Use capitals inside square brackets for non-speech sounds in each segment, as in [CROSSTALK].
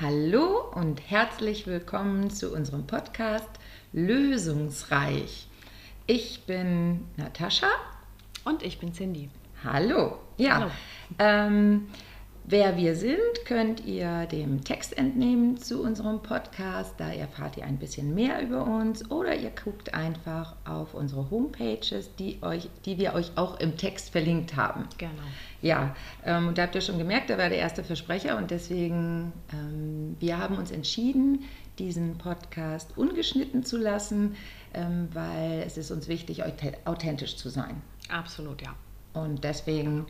Hallo und herzlich willkommen zu unserem Podcast Lösungsreich. Ich bin Natascha. Und ich bin Cindy. Hallo. Ja. Hallo. Ähm, Wer wir sind, könnt ihr dem Text entnehmen zu unserem Podcast. Da erfahrt ihr ein bisschen mehr über uns oder ihr guckt einfach auf unsere Homepages, die, euch, die wir euch auch im Text verlinkt haben. Genau. Ja, ähm, und da habt ihr schon gemerkt, da war der erste Versprecher und deswegen, ähm, wir haben uns entschieden, diesen Podcast ungeschnitten zu lassen, ähm, weil es ist uns wichtig, authentisch zu sein. Absolut, ja. Und deswegen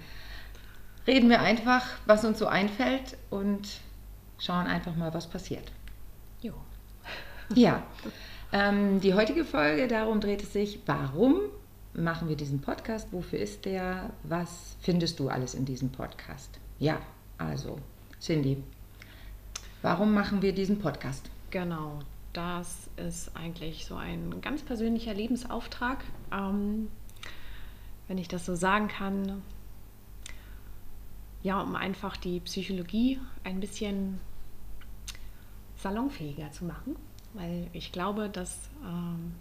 reden wir einfach, was uns so einfällt und schauen einfach mal, was passiert. Jo. Ja. Ähm, die heutige Folge, darum dreht es sich, warum machen wir diesen Podcast? Wofür ist der? Was findest du alles in diesem Podcast? Ja, also, Cindy, warum machen wir diesen Podcast? Genau, das ist eigentlich so ein ganz persönlicher Lebensauftrag. Ähm, wenn ich das so sagen kann, ja, um einfach die Psychologie ein bisschen salonfähiger zu machen, weil ich glaube, dass ähm,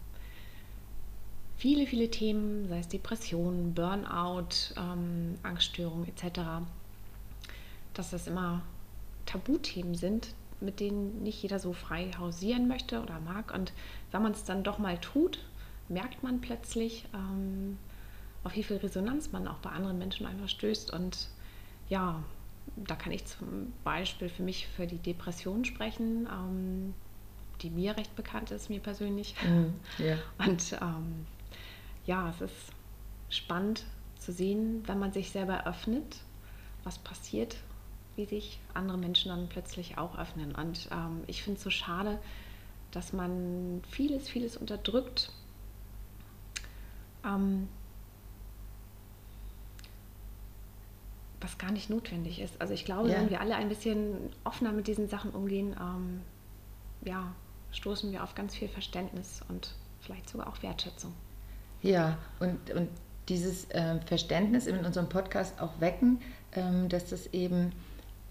viele, viele Themen, sei es Depressionen, Burnout, ähm, Angststörungen etc., dass das immer Tabuthemen sind, mit denen nicht jeder so frei hausieren möchte oder mag. Und wenn man es dann doch mal tut, merkt man plötzlich, ähm, auf wie viel Resonanz man auch bei anderen Menschen einfach stößt und ja, da kann ich zum Beispiel für mich für die Depression sprechen, ähm, die mir recht bekannt ist, mir persönlich. Mhm, yeah. [LAUGHS] Und ähm, ja, es ist spannend zu sehen, wenn man sich selber öffnet, was passiert, wie sich andere Menschen dann plötzlich auch öffnen. Und ähm, ich finde es so schade, dass man vieles, vieles unterdrückt. Was gar nicht notwendig ist. Also ich glaube, ja. wenn wir alle ein bisschen offener mit diesen Sachen umgehen, ähm, ja, stoßen wir auf ganz viel Verständnis und vielleicht sogar auch Wertschätzung. Ja, und, und dieses äh, Verständnis in unserem Podcast auch wecken, ähm, dass das eben,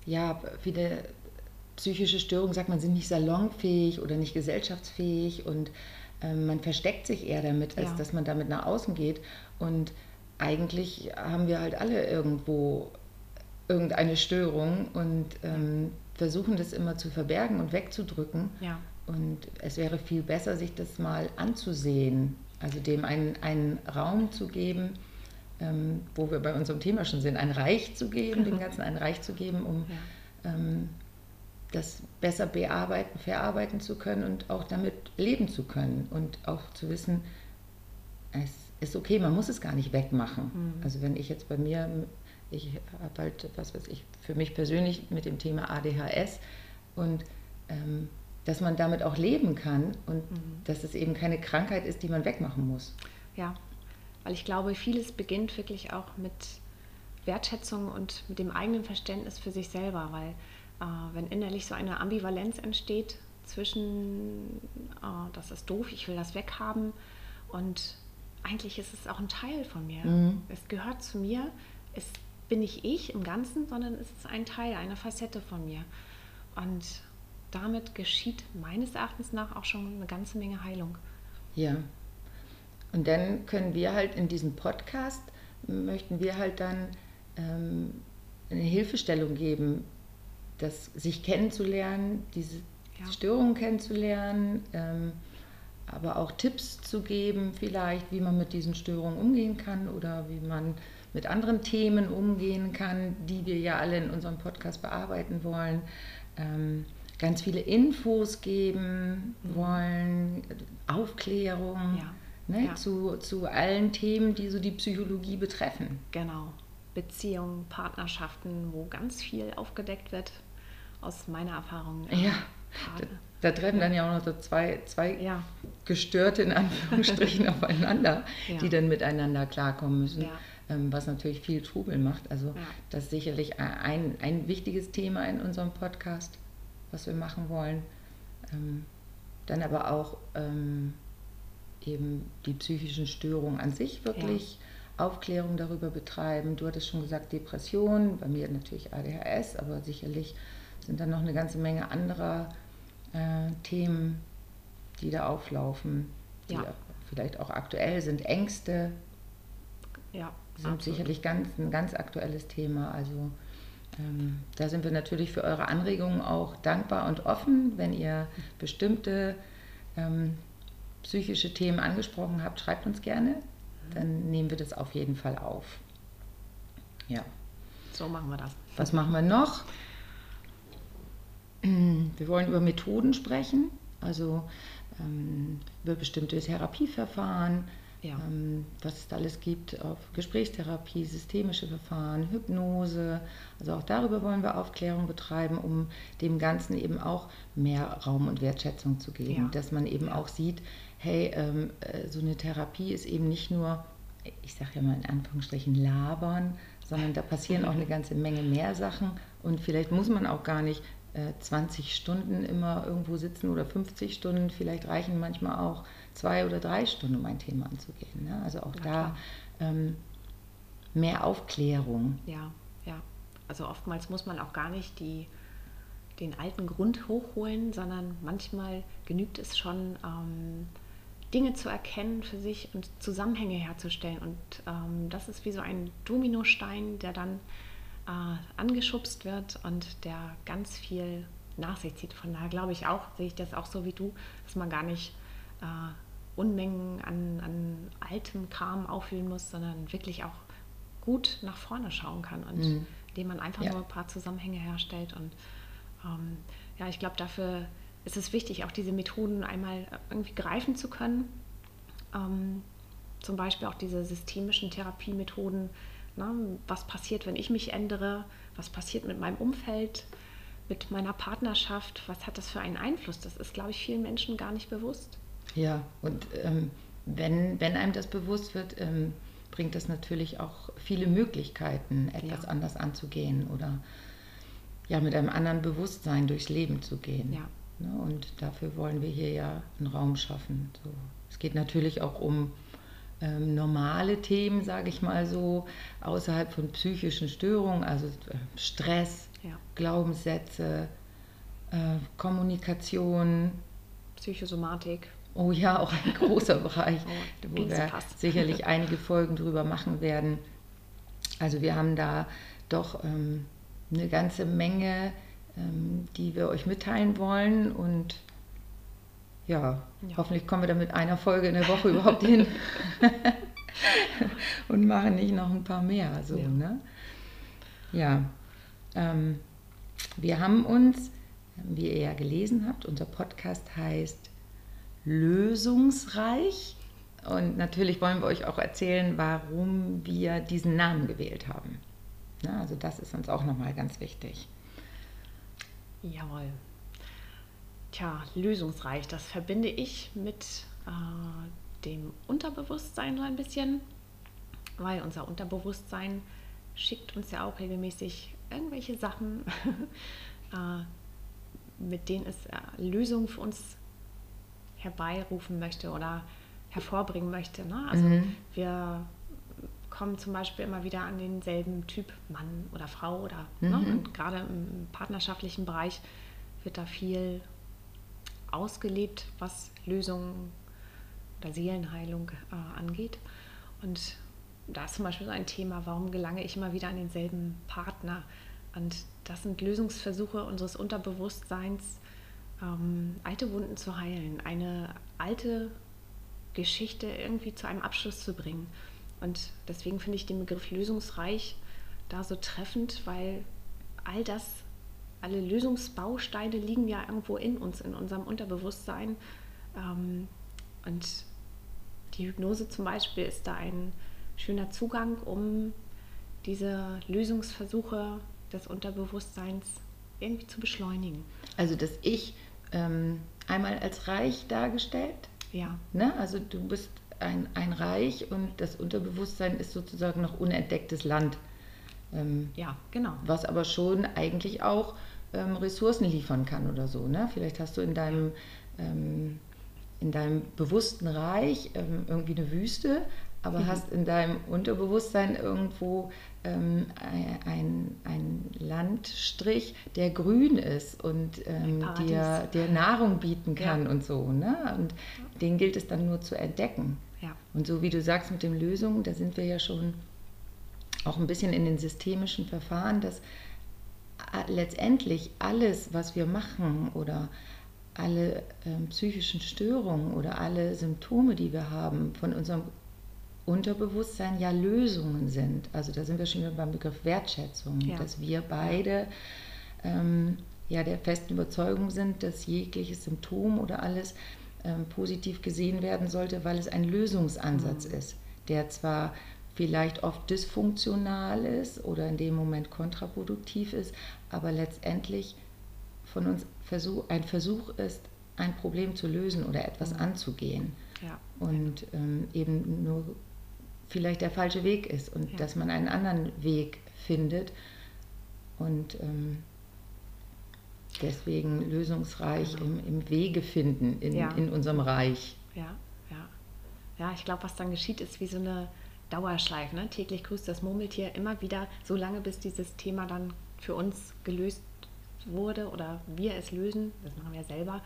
ja, viele psychische Störungen, sagt man, sind nicht salonfähig oder nicht gesellschaftsfähig und ähm, man versteckt sich eher damit, als ja. dass man damit nach außen geht. Und eigentlich haben wir halt alle irgendwo irgendeine Störung und ähm, versuchen das immer zu verbergen und wegzudrücken. Ja. Und es wäre viel besser, sich das mal anzusehen, also dem einen, einen Raum zu geben, ähm, wo wir bei unserem Thema schon sind, ein Reich zu geben, dem [LAUGHS] Ganzen ein Reich zu geben, um ja. ähm, das besser bearbeiten, verarbeiten zu können und auch damit leben zu können und auch zu wissen, es ist okay, man muss es gar nicht wegmachen. Mhm. Also wenn ich jetzt bei mir, ich habe halt, was weiß ich, für mich persönlich mit dem Thema ADHS und ähm, dass man damit auch leben kann und mhm. dass es eben keine Krankheit ist, die man wegmachen muss. Ja, weil ich glaube, vieles beginnt wirklich auch mit Wertschätzung und mit dem eigenen Verständnis für sich selber, weil äh, wenn innerlich so eine Ambivalenz entsteht zwischen, äh, das ist doof, ich will das weghaben und eigentlich ist es auch ein Teil von mir. Mhm. Es gehört zu mir. Es bin nicht ich im Ganzen, sondern es ist ein Teil, eine Facette von mir. Und damit geschieht meines Erachtens nach auch schon eine ganze Menge Heilung. Ja. Und dann können wir halt in diesem Podcast, möchten wir halt dann ähm, eine Hilfestellung geben, das sich kennenzulernen, diese ja. Störungen kennenzulernen, ähm, aber auch Tipps zu geben, vielleicht, wie man mit diesen Störungen umgehen kann oder wie man mit anderen Themen umgehen kann, die wir ja alle in unserem Podcast bearbeiten wollen. Ähm, ganz viele Infos geben wollen, Aufklärung ja. Ne, ja. Zu, zu allen Themen, die so die Psychologie betreffen. Genau. Beziehungen, Partnerschaften, wo ganz viel aufgedeckt wird, aus meiner Erfahrung. Ja, da treffen dann ja auch noch so zwei, zwei ja. Gestörte in Anführungsstrichen [LAUGHS] aufeinander, ja. die dann miteinander klarkommen müssen. Ja. Ähm, was natürlich viel Trubel macht. Also das ist sicherlich ein, ein wichtiges Thema in unserem Podcast, was wir machen wollen. Ähm, dann aber auch ähm, eben die psychischen Störungen an sich wirklich Aufklärung darüber betreiben. Du hattest schon gesagt Depression, bei mir natürlich ADHS, aber sicherlich sind dann noch eine ganze Menge anderer äh, Themen, die da auflaufen, die ja. vielleicht auch aktuell sind. Ängste ja, sind absolut. sicherlich ganz, ein ganz aktuelles Thema. Also ähm, da sind wir natürlich für eure Anregungen auch dankbar und offen. Wenn ihr bestimmte ähm, psychische Themen angesprochen habt, schreibt uns gerne. Mhm. Dann nehmen wir das auf jeden Fall auf. Ja. So machen wir das. Was machen wir noch? Wir wollen über Methoden sprechen, also ähm, über bestimmte Therapieverfahren, ja. ähm, was es alles gibt, auf Gesprächstherapie, systemische Verfahren, Hypnose. Also auch darüber wollen wir Aufklärung betreiben, um dem Ganzen eben auch mehr Raum und Wertschätzung zu geben, ja. dass man eben auch sieht, hey, ähm, äh, so eine Therapie ist eben nicht nur, ich sage ja mal in Anführungsstrichen, labern, sondern da passieren auch eine ganze Menge mehr Sachen und vielleicht muss man auch gar nicht 20 äh, Stunden immer irgendwo sitzen oder 50 Stunden, vielleicht reichen manchmal auch zwei oder drei Stunden, um ein Thema anzugehen. Ne? Also auch ja, da ähm, mehr Aufklärung. Ja, ja. Also oftmals muss man auch gar nicht die, den alten Grund hochholen, sondern manchmal genügt es schon, ähm, Dinge zu erkennen für sich und Zusammenhänge herzustellen. Und ähm, das ist wie so ein Dominostein, der dann äh, angeschubst wird und der ganz viel nach sich zieht. Von daher glaube ich auch, sehe ich das auch so wie du, dass man gar nicht äh, Unmengen an, an altem Kram auffüllen muss, sondern wirklich auch gut nach vorne schauen kann und mhm. indem man einfach ja. nur ein paar Zusammenhänge herstellt. Und ähm, ja, ich glaube, dafür ist es wichtig, auch diese Methoden einmal irgendwie greifen zu können. Ähm, zum Beispiel auch diese systemischen Therapiemethoden. Ne? Was passiert, wenn ich mich ändere? Was passiert mit meinem Umfeld? Mit meiner Partnerschaft? Was hat das für einen Einfluss? Das ist, glaube ich, vielen Menschen gar nicht bewusst. Ja, und ähm, wenn, wenn einem das bewusst wird, ähm, bringt das natürlich auch viele Möglichkeiten, etwas ja. anders anzugehen oder ja, mit einem anderen Bewusstsein durchs Leben zu gehen. Ja. Ne? Und dafür wollen wir hier ja einen Raum schaffen. So. Es geht natürlich auch um ähm, normale Themen, sage ich mal so, außerhalb von psychischen Störungen, also äh, Stress, ja. Glaubenssätze, äh, Kommunikation. Psychosomatik. Oh ja, auch ein großer [LAUGHS] Bereich, oh, wo wir sicherlich [LAUGHS] einige Folgen drüber machen werden. Also wir haben da doch ähm, eine ganze Menge, ähm, die wir euch mitteilen wollen und ja, ja, hoffentlich kommen wir da mit einer Folge in der Woche überhaupt hin [LAUGHS] und machen nicht noch ein paar mehr. So, ja. Ne? ja. Ähm, wir haben uns, wie ihr ja gelesen habt, unser Podcast heißt lösungsreich. Und natürlich wollen wir euch auch erzählen, warum wir diesen Namen gewählt haben. Na, also das ist uns auch nochmal ganz wichtig. Jawohl. Tja, lösungsreich, das verbinde ich mit äh, dem Unterbewusstsein so ein bisschen, weil unser Unterbewusstsein schickt uns ja auch regelmäßig irgendwelche Sachen, [LAUGHS] äh, mit denen es äh, Lösungen für uns herbeirufen möchte oder hervorbringen möchte. Ne? Also mhm. wir kommen zum Beispiel immer wieder an denselben Typ Mann oder Frau oder ne? mhm. ne? und gerade im partnerschaftlichen Bereich wird da viel ausgelebt, was Lösungen oder Seelenheilung äh, angeht. Und da ist zum Beispiel so ein Thema, warum gelange ich immer wieder an denselben Partner? Und das sind Lösungsversuche unseres Unterbewusstseins, ähm, alte Wunden zu heilen, eine alte Geschichte irgendwie zu einem Abschluss zu bringen. Und deswegen finde ich den Begriff lösungsreich da so treffend, weil all das, alle Lösungsbausteine liegen ja irgendwo in uns, in unserem Unterbewusstsein. Ähm, und die Hypnose zum Beispiel ist da ein schöner Zugang, um diese Lösungsversuche des Unterbewusstseins irgendwie zu beschleunigen. Also das Ich ähm, einmal als reich dargestellt. Ja. Ne? Also du bist ein, ein Reich und das Unterbewusstsein ist sozusagen noch unentdecktes Land. Ähm, ja, genau. Was aber schon eigentlich auch ähm, Ressourcen liefern kann oder so. Ne? Vielleicht hast du in deinem, ähm, in deinem bewussten Reich ähm, irgendwie eine Wüste, aber mhm. hast in deinem Unterbewusstsein irgendwo ähm, ein, ein Landstrich, der grün ist und ähm, dir, dir Nahrung bieten kann ja. und so. Ne? Und den gilt es dann nur zu entdecken. Ja. Und so wie du sagst mit den Lösungen, da sind wir ja schon auch ein bisschen in den systemischen Verfahren, dass letztendlich alles, was wir machen oder alle ähm, psychischen Störungen oder alle Symptome, die wir haben, von unserem Unterbewusstsein ja Lösungen sind. Also da sind wir schon wieder beim Begriff Wertschätzung, ja. dass wir beide ähm, ja der festen Überzeugung sind, dass jegliches Symptom oder alles ähm, positiv gesehen werden sollte, weil es ein Lösungsansatz mhm. ist, der zwar vielleicht oft dysfunktional ist oder in dem Moment kontraproduktiv ist, aber letztendlich von uns Versuch, ein Versuch ist, ein Problem zu lösen oder etwas mhm. anzugehen. Ja. Und ähm, eben nur vielleicht der falsche Weg ist und ja. dass man einen anderen Weg findet und ähm, deswegen lösungsreich genau. im, im, Wege finden in, ja. in unserem Reich. Ja, ja. Ja, ich glaube, was dann geschieht, ist wie so eine Dauerschleife. Ne? Täglich grüßt das Murmeltier immer wieder, so lange bis dieses Thema dann für uns gelöst wurde oder wir es lösen. Das machen wir selber.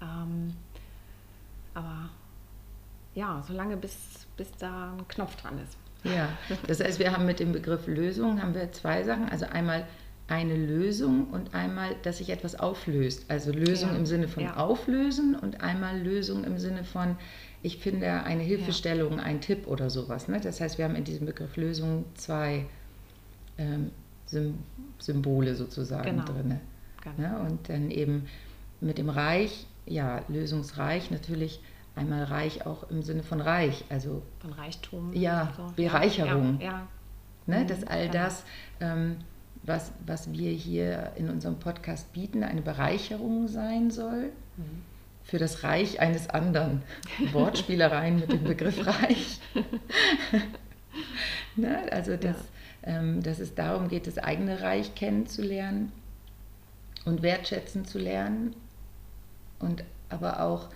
Ähm, aber ja, solange bis, bis da ein Knopf dran ist. Ja, das heißt, wir haben mit dem Begriff Lösung haben wir zwei Sachen. Also einmal eine Lösung und einmal, dass sich etwas auflöst. Also Lösung ja. im Sinne von ja. auflösen und einmal Lösung im Sinne von, ich finde eine Hilfestellung, ja. ein Tipp oder sowas. Ne? Das heißt, wir haben in diesem Begriff Lösung zwei ähm, Symbole sozusagen genau. drin. Genau. Ne? Und dann eben mit dem Reich, ja, lösungsreich natürlich einmal reich auch im Sinne von reich, also von Reichtum. Ja, so. Bereicherung. Ja, ja. Ne? Mhm, dass all genau. das, ähm, was, was wir hier in unserem Podcast bieten, eine Bereicherung sein soll. Für das Reich eines anderen. [LAUGHS] Wortspielereien mit dem Begriff Reich. [LAUGHS] ne? Also, dass, ja. ähm, dass es darum geht, das eigene Reich kennenzulernen und wertschätzen zu lernen und aber auch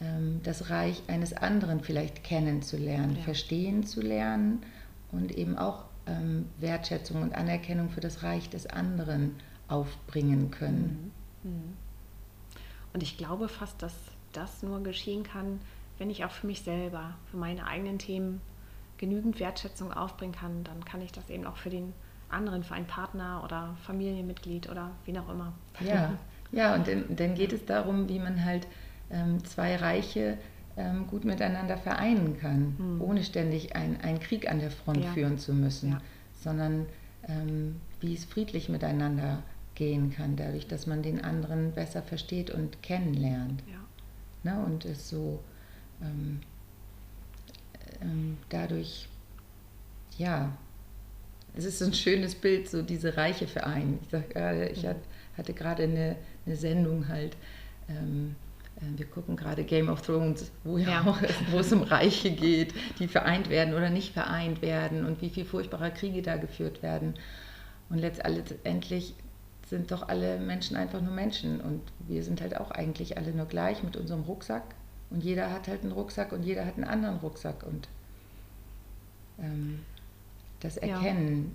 ähm, das Reich eines anderen vielleicht kennenzulernen, ja. verstehen zu lernen und eben auch ähm, Wertschätzung und Anerkennung für das Reich des anderen aufbringen können. Mhm. Mhm. Und ich glaube fast, dass das nur geschehen kann, wenn ich auch für mich selber, für meine eigenen Themen genügend Wertschätzung aufbringen kann, dann kann ich das eben auch für den anderen, für einen Partner oder Familienmitglied oder wie auch immer. Ja, ja und dann, dann geht es darum, wie man halt ähm, zwei Reiche ähm, gut miteinander vereinen kann, mhm. ohne ständig ein, einen Krieg an der Front ja. führen zu müssen, ja. sondern ähm, wie es friedlich miteinander gehen kann, dadurch, dass man den anderen besser versteht und kennenlernt. Ja. Ne? Und es so ähm, ähm, dadurch, ja, es ist so ein schönes Bild, so diese Reiche vereinen. Ich, sag, äh, ich mhm. hatte gerade eine, eine Sendung halt, ähm, äh, wir gucken gerade Game of Thrones, wo, ja auch, [LAUGHS] wo es um Reiche geht, die vereint werden oder nicht vereint werden und wie viel furchtbarer Kriege da geführt werden. Und letztendlich sind doch alle Menschen einfach nur Menschen und wir sind halt auch eigentlich alle nur gleich mit unserem Rucksack und jeder hat halt einen Rucksack und jeder hat einen anderen Rucksack und ähm, das Erkennen,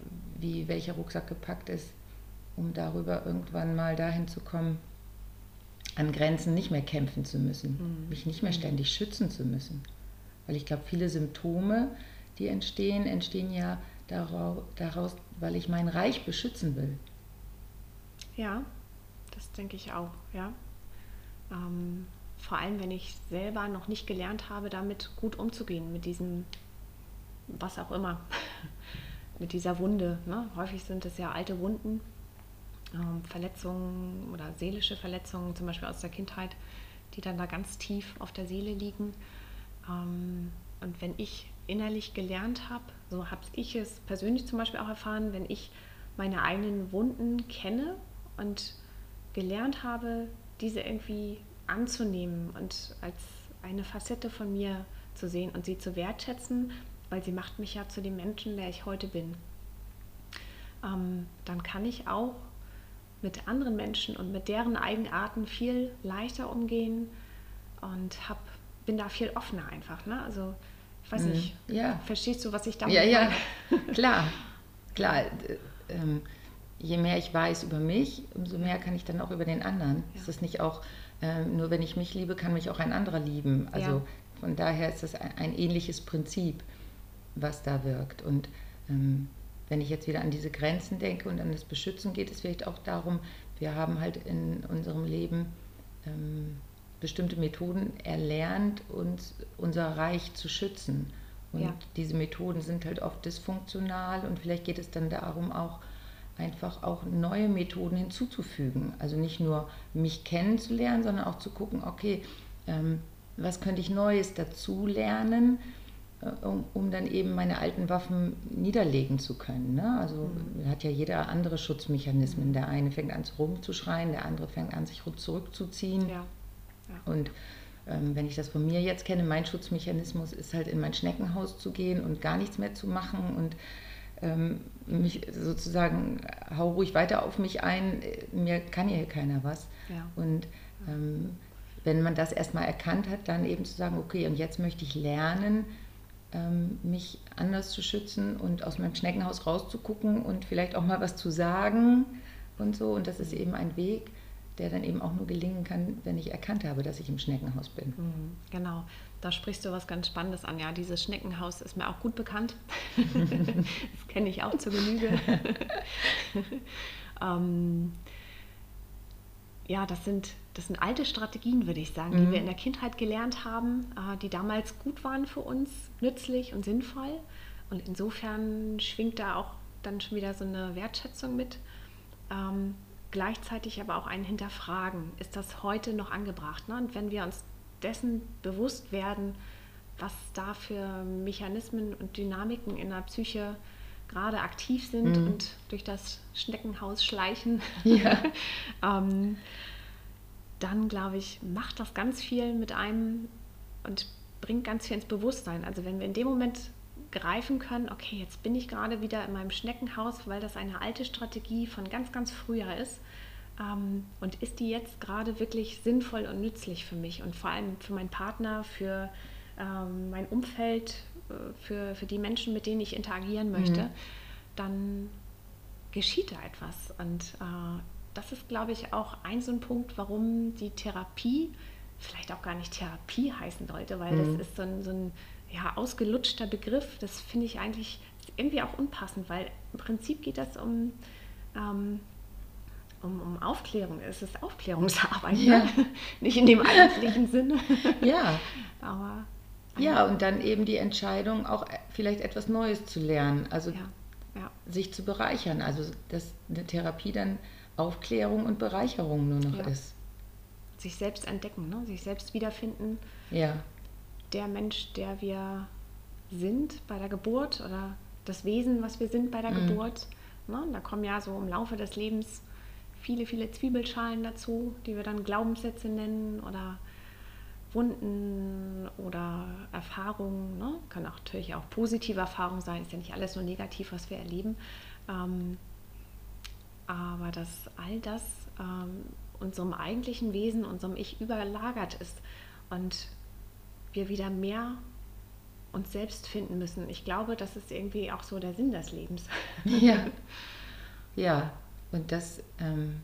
ja. wie welcher Rucksack gepackt ist, um darüber irgendwann mal dahin zu kommen, an Grenzen nicht mehr kämpfen zu müssen, mhm. mich nicht mehr ständig schützen zu müssen. Weil ich glaube, viele Symptome, die entstehen, entstehen ja daraus, weil ich mein Reich beschützen will. Ja, das denke ich auch, ja. Ähm, vor allem, wenn ich selber noch nicht gelernt habe, damit gut umzugehen, mit diesem, was auch immer, [LAUGHS] mit dieser Wunde. Ne? Häufig sind es ja alte Wunden, Verletzungen oder seelische Verletzungen, zum Beispiel aus der Kindheit, die dann da ganz tief auf der Seele liegen. Ähm, und wenn ich innerlich gelernt habe, so habe ich es persönlich zum Beispiel auch erfahren, wenn ich meine eigenen Wunden kenne und gelernt habe, diese irgendwie anzunehmen und als eine Facette von mir zu sehen und sie zu wertschätzen, weil sie macht mich ja zu dem Menschen, der ich heute bin. Ähm, dann kann ich auch mit anderen Menschen und mit deren Eigenarten viel leichter umgehen und hab, bin da viel offener einfach. Ne? Also Ich weiß nicht. Ja. Verstehst du, was ich damit Ja, ja, meine? [LAUGHS] klar, klar. äh, Ähm, je mehr ich weiß über mich, umso mehr kann ich dann auch über den anderen. Ja. Ist das nicht auch, ähm, nur wenn ich mich liebe, kann mich auch ein anderer lieben. Also Ja. von daher ist das ein, ein ähnliches Prinzip, was da wirkt. Und ähm, wenn ich jetzt wieder an diese Grenzen denke und an das Beschützen, geht es vielleicht auch darum, wir haben halt in unserem Leben ähm, bestimmte Methoden erlernt, uns unser Reich zu schützen. Und Ja. diese Methoden sind halt oft dysfunktional und vielleicht geht es dann darum auch einfach auch neue Methoden hinzuzufügen. Also nicht nur mich kennenzulernen, sondern auch zu gucken, okay, ähm, was könnte ich Neues dazu lernen, um, um dann eben meine alten Waffen niederlegen zu können. Ne? Also hat ja jeder andere Schutzmechanismen. Der eine fängt an rumzuschreien, der andere fängt an sich zurückzuziehen. Ja. ja. Und ähm, wenn ich das von mir jetzt kenne, mein Schutzmechanismus ist halt in mein Schneckenhaus zu gehen und gar nichts mehr zu machen und ähm, mich sozusagen, hau ruhig weiter auf mich ein, äh, mir kann hier keiner was. Ja. Und ähm, wenn man das erstmal erkannt hat, dann eben zu sagen, okay, und jetzt möchte ich lernen, mich anders zu schützen und aus meinem Schneckenhaus rauszugucken und vielleicht auch mal was zu sagen und so. Und das ist eben ein Weg, der dann eben auch nur gelingen kann, wenn ich erkannt habe, dass ich im Schneckenhaus bin. Mhm, Genau, da sprichst du was ganz Spannendes an. Ja, dieses Schneckenhaus ist mir auch gut bekannt. [LAUGHS] das kenne ich auch zur Genüge. [LAUGHS] [LAUGHS] ähm, ja, das sind, das sind alte Strategien, würde ich sagen, die Mhm. wir in der Kindheit gelernt haben, äh, die damals gut waren für uns, nützlich und sinnvoll. Und insofern schwingt da auch dann schon wieder so eine Wertschätzung mit. Ähm, gleichzeitig aber auch ein Hinterfragen. Ist das heute noch angebracht? Ne? Und wenn wir uns dessen bewusst werden, was da für Mechanismen und Dynamiken in der Psyche gerade aktiv sind Mhm. und durch das Schneckenhaus schleichen, Ja. [LAUGHS] ähm, dann glaube ich, macht das ganz viel mit einem und bringt ganz viel ins Bewusstsein. Also wenn wir in dem Moment greifen können, okay, jetzt bin ich gerade wieder in meinem Schneckenhaus, weil das eine alte Strategie von ganz, ganz früher ist. Ähm, und ist die jetzt gerade wirklich sinnvoll und nützlich für mich und vor allem für meinen Partner, für ähm, mein Umfeld, für, für die Menschen, mit denen ich interagieren möchte, Mhm. dann geschieht da etwas. Und äh, das ist, glaube ich, auch ein so ein Punkt, warum die Therapie vielleicht auch gar nicht Therapie heißen sollte, weil Mhm. das ist so ein, so ein ja, ausgelutschter Begriff. Das finde ich eigentlich irgendwie auch unpassend, weil im Prinzip geht das um, ähm, um, um Aufklärung. Es ist Aufklärungsarbeit, Ja. ne? [LAUGHS] nicht in dem eigentlichen Sinne. Ja, [LAUGHS] Aber ja, und dann eben die Entscheidung, auch äh, vielleicht etwas Neues zu lernen, also ja, ja, sich zu bereichern. Also, dass eine Therapie dann Aufklärung und Bereicherung nur noch Ja. ist. sich selbst entdecken, ne? sich selbst wiederfinden. Ja, der Mensch, der wir sind bei der Geburt oder das Wesen, was wir sind bei der Mhm. Geburt. Ne? Da kommen ja so im Laufe des Lebens viele, viele Zwiebelschalen dazu, die wir dann Glaubenssätze nennen oder Wunden oder Erfahrungen. Ne? Kann natürlich auch positive Erfahrungen sein, ist ja nicht alles nur negativ, was wir erleben. Ähm, aber dass all das ähm, unserem eigentlichen Wesen, unserem Ich überlagert ist und wir wieder mehr uns selbst finden müssen. Ich glaube, das ist irgendwie auch so der Sinn des Lebens. ja, ja. Und dass ähm,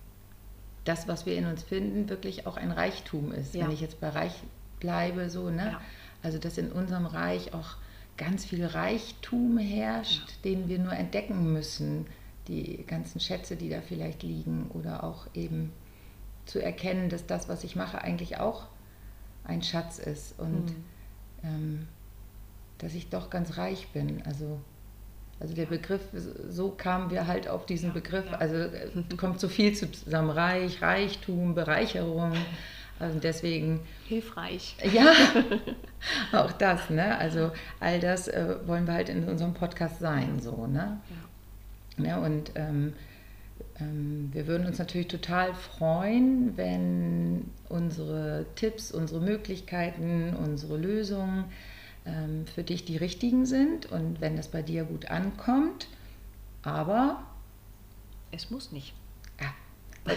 das, was wir in uns finden, wirklich auch ein Reichtum ist. Ja. Wenn ich jetzt bei Reich bleibe, so, ne? Ja. Also, dass in unserem Reich auch ganz viel Reichtum herrscht, Ja. den wir nur entdecken müssen. Die ganzen Schätze, die da vielleicht liegen, oder auch eben zu erkennen, dass das, was ich mache, eigentlich auch ein Schatz ist und Mhm. ähm, dass ich doch ganz reich bin. Also, also der Begriff, so kamen wir halt auf diesen Begriff. Also äh, kommt so viel zusammen, Reich, Reichtum, Bereicherung. Also deswegen, Hilfreich. ja, [LAUGHS] auch das, ne? Also all das äh, wollen wir halt in unserem Podcast sein, so, ne? Ja. Ja, und ähm, ähm, wir würden uns natürlich total freuen, wenn unsere Tipps, unsere Möglichkeiten, unsere Lösungen ähm, für dich die richtigen sind und wenn das bei dir gut ankommt. Aber Es muss nicht. ja,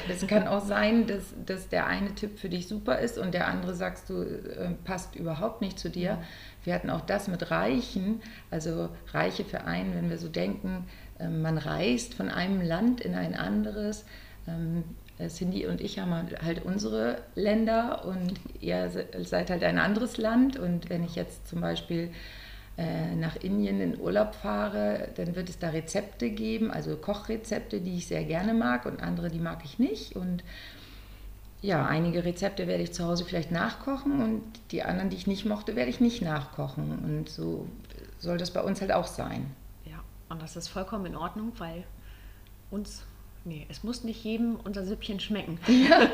Es kann auch sein, dass, dass der eine Tipp für dich super ist und der andere sagst du, äh, passt überhaupt nicht zu dir. Wir hatten auch das mit Reichen, also Reiche für einen, wenn wir so denken, äh, man reist von einem Land in ein anderes. Ähm, äh, Cindy und ich haben halt unsere Länder und ihr seid halt ein anderes Land. Und wenn ich jetzt zum Beispiel äh, nach Indien in Urlaub fahre, dann wird es da Rezepte geben, also Kochrezepte, die ich sehr gerne mag und andere, die mag ich nicht. Und ja, einige Rezepte werde ich zu Hause vielleicht nachkochen und die anderen, die ich nicht mochte, werde ich nicht nachkochen. Und so soll das bei uns halt auch sein. Ja, und das ist vollkommen in Ordnung, weil uns Nee, es muss nicht jedem unser Süppchen schmecken. Ja.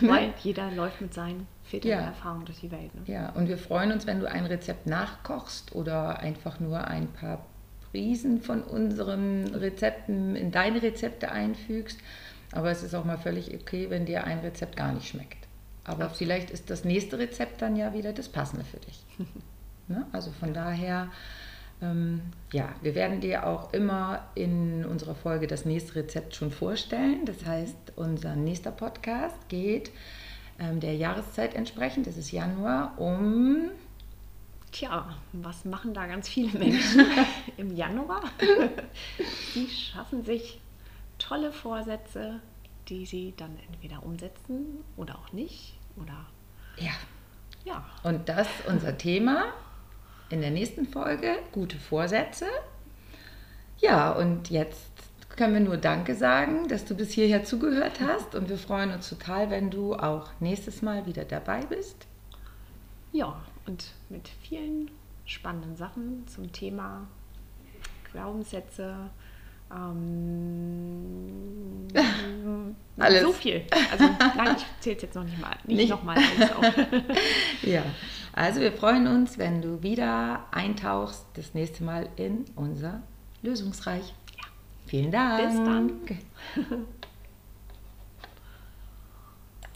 [LAUGHS] Weil jeder läuft mit seinen Vätern ja. Erfahrungen durch die Welt. Ne? Ja, und wir freuen uns, wenn du ein Rezept nachkochst oder einfach nur ein paar Prisen von unseren Rezepten in deine Rezepte einfügst. Aber es ist auch mal völlig okay, wenn dir ein Rezept gar nicht schmeckt. Aber Absolut. vielleicht ist das nächste Rezept dann ja wieder das passende für dich. [LAUGHS] ne? Also von daher ähm, ja, wir werden dir auch immer in unserer Folge das nächste Rezept schon vorstellen. Das heißt, unser nächster Podcast geht ähm, der Jahreszeit entsprechend, das ist Januar, um... Tja, was machen da ganz viele Menschen [LAUGHS] im Januar? Die schaffen sich tolle Vorsätze, die sie dann entweder umsetzen oder auch nicht. Oder ja. Ja. Und das unser Thema in der nächsten Folge gute Vorsätze. Ja, und jetzt können wir nur Danke sagen, dass du bis hierher zugehört hast und wir freuen uns total, wenn du auch nächstes Mal wieder dabei bist. Ja, und mit vielen spannenden Sachen zum Thema Glaubenssätze. Ähm, [LAUGHS] alles. So viel. Also nein, ich zähle es jetzt noch nicht mal. Nicht, nicht. nochmal alles auf. [LAUGHS] ja. Also wir freuen uns, wenn du wieder eintauchst, das nächste Mal in unser Lösungsreich. Ja. Vielen Dank. Bis dann. [LAUGHS]